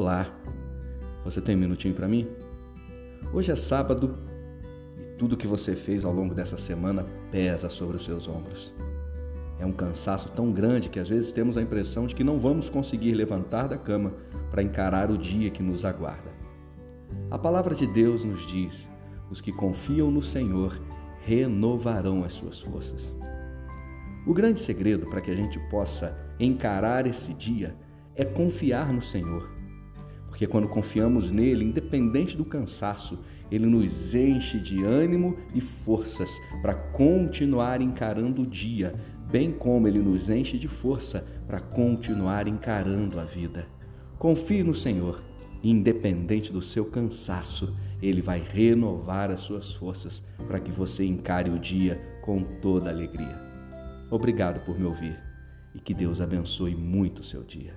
Olá, você tem um minutinho para mim? Hoje é sábado e tudo que você fez ao longo dessa semana pesa sobre os seus ombros. É um cansaço tão grande que às vezes temos a impressão de que não vamos conseguir levantar da cama para encarar o dia que nos aguarda. A palavra de Deus nos diz: os que confiam no Senhor renovarão as suas forças. O grande segredo para que a gente possa encarar esse dia é confiar no Senhor. Porque quando confiamos nele, independente do cansaço, ele nos enche de ânimo e forças para continuar encarando o dia, bem como ele nos enche de força para continuar encarando a vida. Confie no Senhor, independente do seu cansaço, ele vai renovar as suas forças para que você encare o dia com toda alegria. Obrigado por me ouvir e que Deus abençoe muito o seu dia.